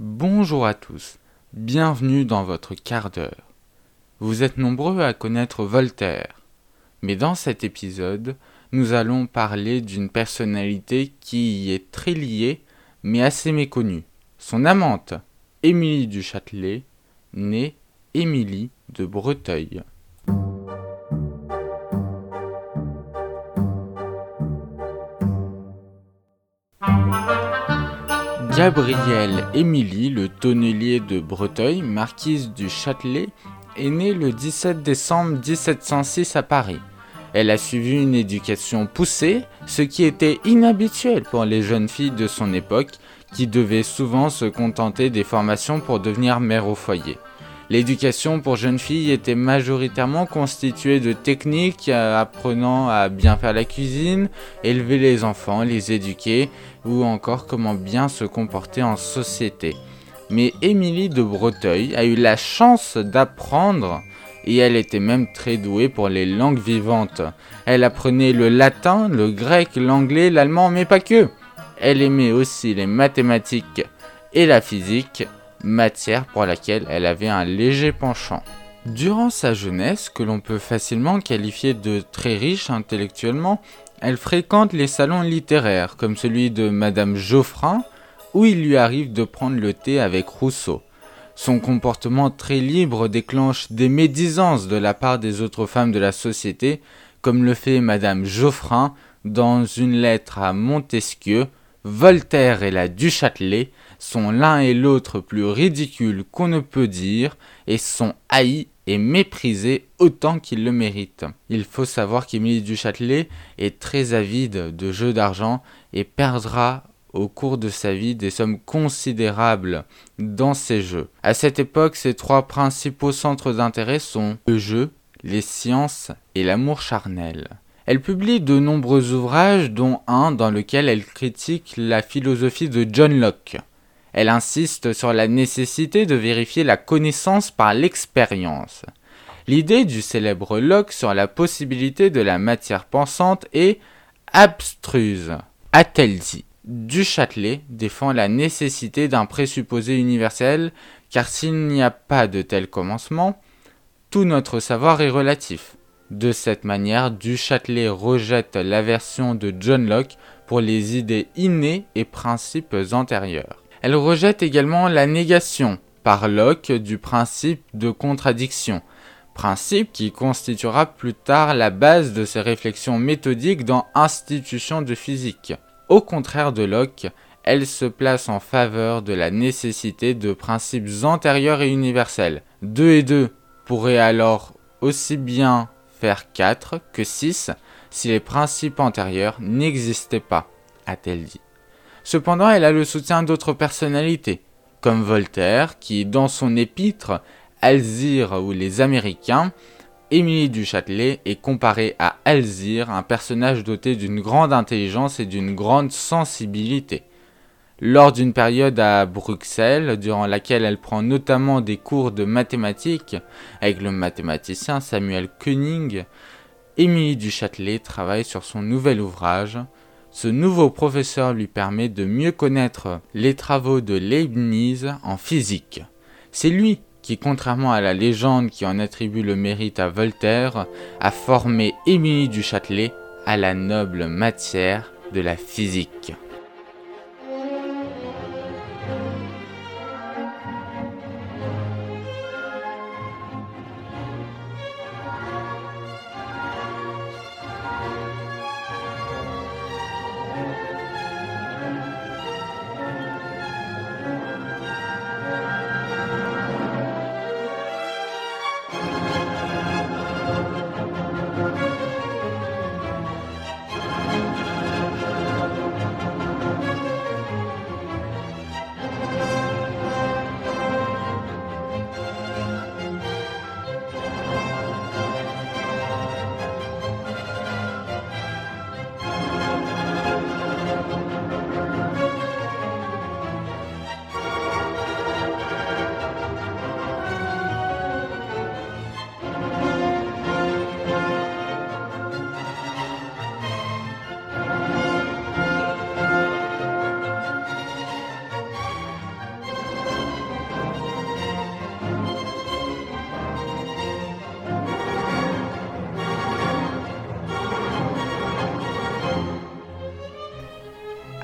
Bonjour à tous, bienvenue dans votre quart d'heure. Vous êtes nombreux à connaître Voltaire, mais dans cet épisode, nous allons parler d'une personnalité qui y est très liée, mais assez méconnue. Son amante, Émilie du Châtelet, née Émilie de Breteuil. Gabrielle Émilie, le tonnelier de Breteuil, marquise du Châtelet, est née le 17 décembre 1706 à Paris. Elle a suivi une éducation poussée, ce qui était inhabituel pour les jeunes filles de son époque, qui devaient souvent se contenter des formations pour devenir mère au foyer. L'éducation pour jeunes filles était majoritairement constituée de techniques euh, apprenant à bien faire la cuisine, élever les enfants, les éduquer ou encore comment bien se comporter en société. Mais Émilie de Breteuil a eu la chance d'apprendre et elle était même très douée pour les langues vivantes. Elle apprenait le latin, le grec, l'anglais, l'allemand, mais pas que. Elle aimait aussi les mathématiques et la physique matière pour laquelle elle avait un léger penchant. Durant sa jeunesse, que l'on peut facilement qualifier de très riche intellectuellement, elle fréquente les salons littéraires, comme celui de Madame Geoffrin, où il lui arrive de prendre le thé avec Rousseau. Son comportement très libre déclenche des médisances de la part des autres femmes de la société, comme le fait Madame Geoffrin dans une lettre à Montesquieu, Voltaire et la Duchâtelet sont l'un et l'autre plus ridicules qu'on ne peut dire et sont haïs et méprisés autant qu'ils le méritent. Il faut savoir qu'Émilie du Châtelet est très avide de jeux d'argent et perdra au cours de sa vie des sommes considérables dans ces jeux. À cette époque, ses trois principaux centres d'intérêt sont le jeu, les sciences et l'amour charnel. Elle publie de nombreux ouvrages, dont un dans lequel elle critique la philosophie de John Locke. Elle insiste sur la nécessité de vérifier la connaissance par l'expérience. L'idée du célèbre Locke sur la possibilité de la matière pensante est abstruse, a-t-elle dit. Du Châtelet défend la nécessité d'un présupposé universel, car s'il n'y a pas de tel commencement, tout notre savoir est relatif. De cette manière, Du Châtelet rejette la version de John Locke pour les idées innées et principes antérieurs. Elle rejette également la négation par Locke du principe de contradiction, principe qui constituera plus tard la base de ses réflexions méthodiques dans Institutions de physique. Au contraire de Locke, elle se place en faveur de la nécessité de principes antérieurs et universels. 2 et 2 pourraient alors aussi bien faire 4 que 6 si les principes antérieurs n'existaient pas, a-t-elle dit. Cependant, elle a le soutien d'autres personnalités, comme Voltaire, qui, dans son épître Alzire ou les Américains, Émilie du Châtelet est comparée à Alzire, un personnage doté d'une grande intelligence et d'une grande sensibilité. Lors d'une période à Bruxelles, durant laquelle elle prend notamment des cours de mathématiques avec le mathématicien Samuel Koenig, Émilie du Châtelet travaille sur son nouvel ouvrage. Ce nouveau professeur lui permet de mieux connaître les travaux de Leibniz en physique. C'est lui qui, contrairement à la légende qui en attribue le mérite à Voltaire, a formé Émilie du Châtelet à la noble matière de la physique.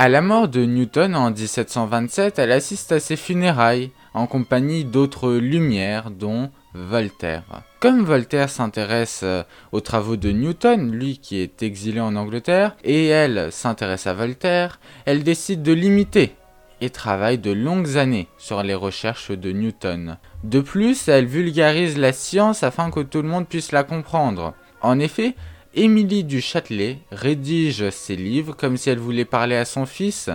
À la mort de Newton en 1727, elle assiste à ses funérailles, en compagnie d'autres lumières, dont Voltaire. Comme Voltaire s'intéresse euh, aux travaux de Newton, lui qui est exilé en Angleterre, et elle s'intéresse à Voltaire, elle décide de l'imiter et travaille de longues années sur les recherches de Newton. De plus, elle vulgarise la science afin que tout le monde puisse la comprendre. En effet, Émilie du Châtelet rédige ses livres comme si elle voulait parler à son fils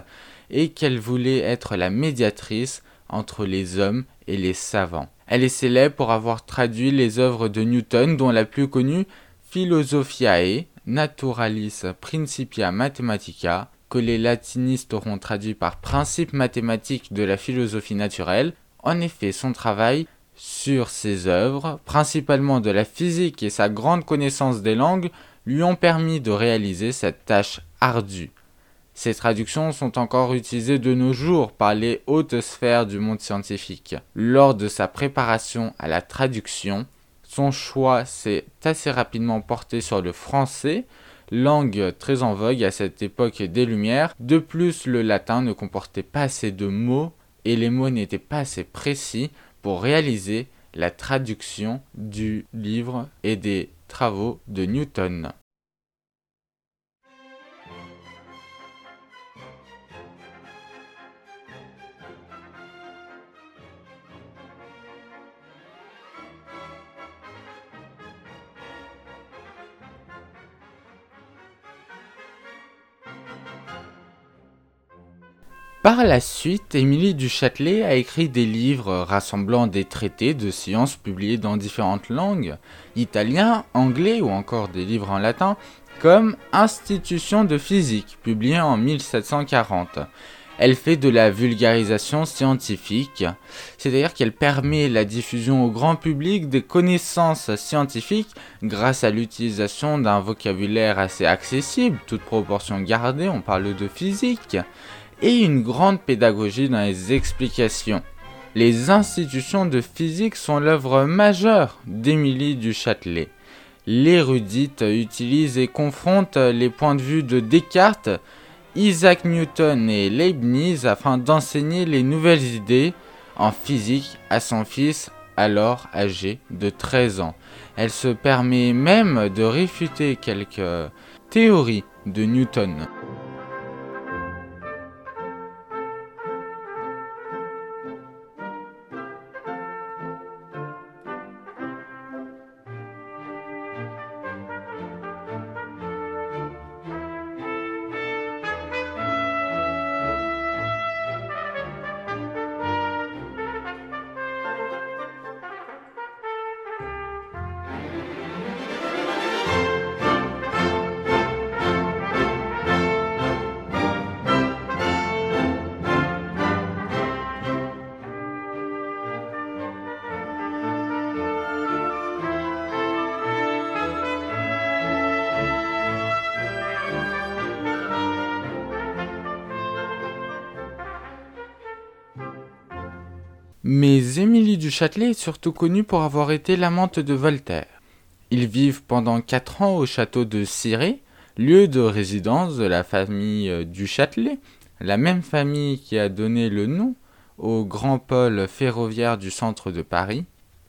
et qu'elle voulait être la médiatrice entre les hommes et les savants. Elle est célèbre pour avoir traduit les œuvres de Newton dont la plus connue Philosophiae, Naturalis Principia Mathematica, que les latinistes auront traduit par principe mathématique de la philosophie naturelle. En effet, son travail sur ses œuvres, principalement de la physique et sa grande connaissance des langues, lui ont permis de réaliser cette tâche ardue. Ces traductions sont encore utilisées de nos jours par les hautes sphères du monde scientifique. Lors de sa préparation à la traduction, son choix s'est assez rapidement porté sur le français, langue très en vogue à cette époque des Lumières. De plus, le latin ne comportait pas assez de mots et les mots n'étaient pas assez précis pour réaliser la traduction du livre et des travaux de Newton. Par la suite, Émilie du Châtelet a écrit des livres rassemblant des traités de sciences publiés dans différentes langues, italien, anglais ou encore des livres en latin, comme Institution de physique, publié en 1740. Elle fait de la vulgarisation scientifique, c'est-à-dire qu'elle permet la diffusion au grand public des connaissances scientifiques grâce à l'utilisation d'un vocabulaire assez accessible, toute proportion gardée, on parle de physique et une grande pédagogie dans les explications. Les institutions de physique sont l'œuvre majeure d'Émilie du Châtelet. L'érudite utilise et confronte les points de vue de Descartes, Isaac Newton et Leibniz afin d'enseigner les nouvelles idées en physique à son fils alors âgé de 13 ans. Elle se permet même de réfuter quelques théories de Newton. Mais Émilie du Châtelet est surtout connue pour avoir été l'amante de Voltaire. Ils vivent pendant quatre ans au château de Ciré, lieu de résidence de la famille euh, du Châtelet, la même famille qui a donné le nom au grand pôle ferroviaire du centre de Paris.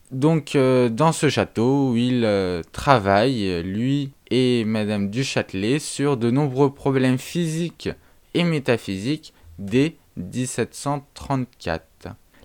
Donc euh, dans ce château où il euh, travaille, lui et Madame du Châtelet, sur de nombreux problèmes physiques et métaphysiques dès 1734.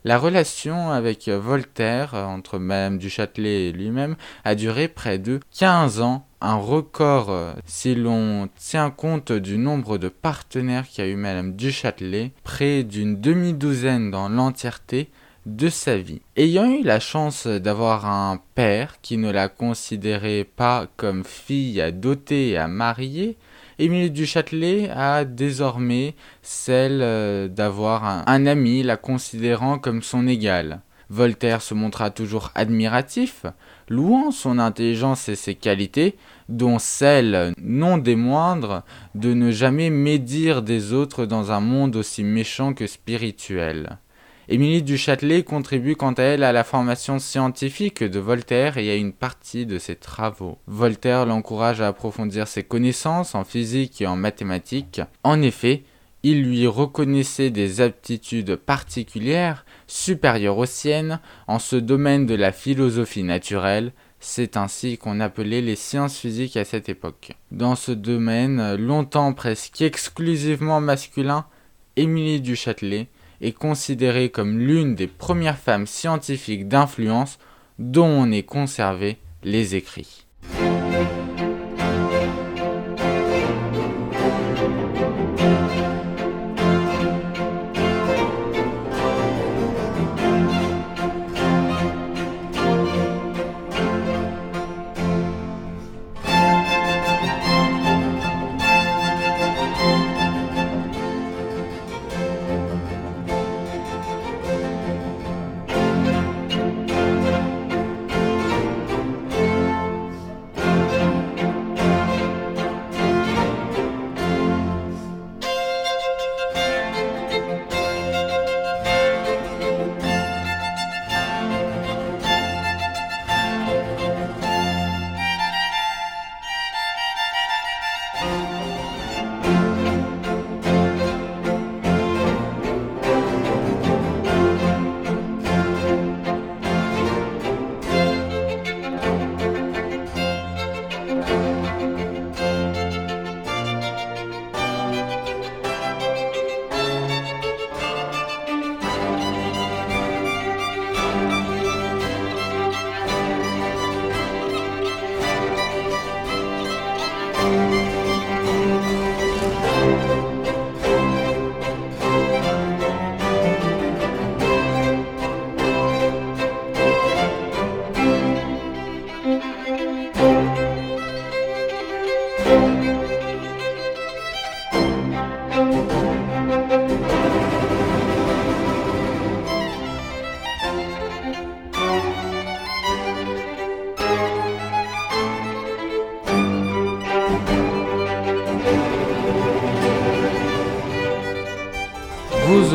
La relation avec Voltaire entre Madame du Châtelet et lui-même a duré près de 15 ans, un record euh, si l'on tient compte du nombre de partenaires qu'a eu Madame du Châtelet, près d'une demi-douzaine dans l'entièreté de sa vie. Ayant eu la chance d'avoir un père qui ne la considérait pas comme fille à doter et à marier, Émilie du Châtelet a désormais celle euh, d'avoir un, ami la considérant comme son égal. Voltaire se montra toujours admiratif, louant son intelligence et ses qualités, dont celle, non des moindres, de ne jamais médire des autres dans un monde aussi méchant que spirituel. Émilie du Châtelet contribue quant à elle à la formation scientifique de Voltaire et à une partie de ses travaux. Voltaire l'encourage à approfondir ses connaissances en physique et en mathématiques. En effet, il lui reconnaissait des aptitudes particulières supérieures aux siennes en ce domaine de la philosophie naturelle, c'est ainsi qu'on appelait les sciences physiques à cette époque. Dans ce domaine, longtemps presque exclusivement masculin, Émilie du Châtelet est considérée comme l'une des premières femmes scientifiques d'influence dont on ait conservé les écrits.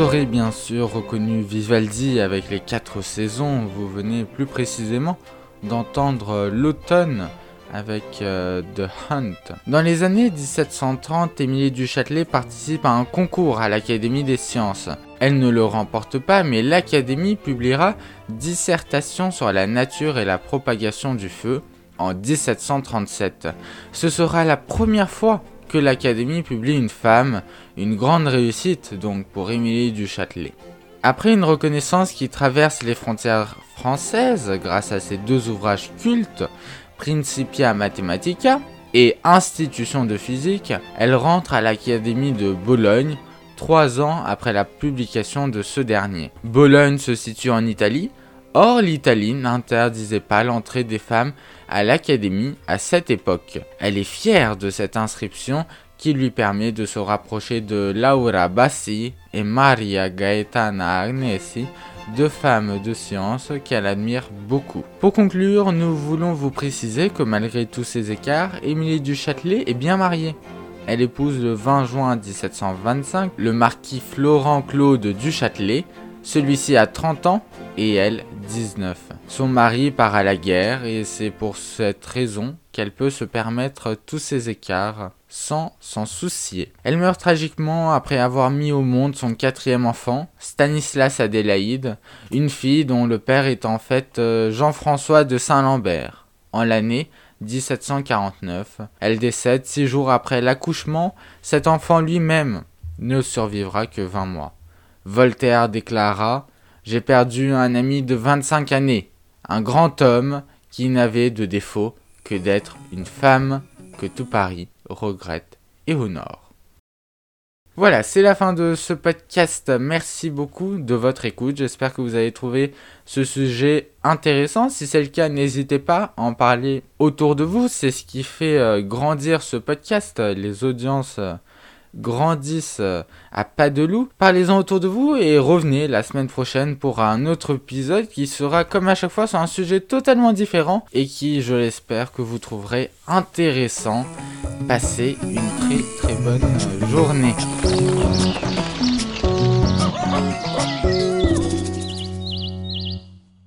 Aurez bien sûr reconnu Vivaldi avec les quatre saisons, vous venez plus précisément d'entendre l'automne avec euh, The Hunt. Dans les années 1730, Émilie du Châtelet participe à un concours à l'Académie des sciences. Elle ne le remporte pas, mais l'Académie publiera Dissertation sur la nature et la propagation du feu en 1737. Ce sera la première fois que l'Académie publie une femme, une grande réussite donc pour Émilie du Châtelet. Après une reconnaissance qui traverse les frontières françaises grâce à ses deux ouvrages cultes, Principia Mathematica et Institution de physique, elle rentre à l'Académie de Bologne trois ans après la publication de ce dernier. Bologne se situe en Italie, or l'Italie n'interdisait pas l'entrée des femmes à l'Académie à cette époque. Elle est fière de cette inscription qui lui permet de se rapprocher de Laura Bassi et Maria Gaetana Agnesi, deux femmes de science qu'elle admire beaucoup. Pour conclure, nous voulons vous préciser que malgré tous ces écarts, Émilie du Châtelet est bien mariée. Elle épouse le 20 juin 1725 le marquis Florent Claude du Châtelet, celui-ci a 30 ans et elle 19. Son mari part à la guerre et c'est pour cette raison qu'elle peut se permettre tous ces écarts sans s'en soucier. Elle meurt tragiquement après avoir mis au monde son quatrième enfant, Stanislas Adélaïde, une fille dont le père est en fait euh, Jean-François de Saint-Lambert. En l'année 1749, elle décède six jours après l'accouchement, cet enfant lui-même ne survivra que 20 mois. Voltaire déclara J'ai perdu un ami de 25 années, un grand homme qui n'avait de défaut que d'être une femme que tout Paris regrette et honore. Voilà, c'est la fin de ce podcast. Merci beaucoup de votre écoute. J'espère que vous avez trouvé ce sujet intéressant. Si c'est le cas, n'hésitez pas à en parler autour de vous. C'est ce qui fait euh, grandir ce podcast. Les audiences euh, grandissent euh, à pas de loup. Parlez-en autour de vous et revenez la semaine prochaine pour un autre épisode qui sera comme à chaque fois sur un sujet totalement différent et qui, je l'espère, que vous trouverez intéressant. Passez une très très bonne euh, journée.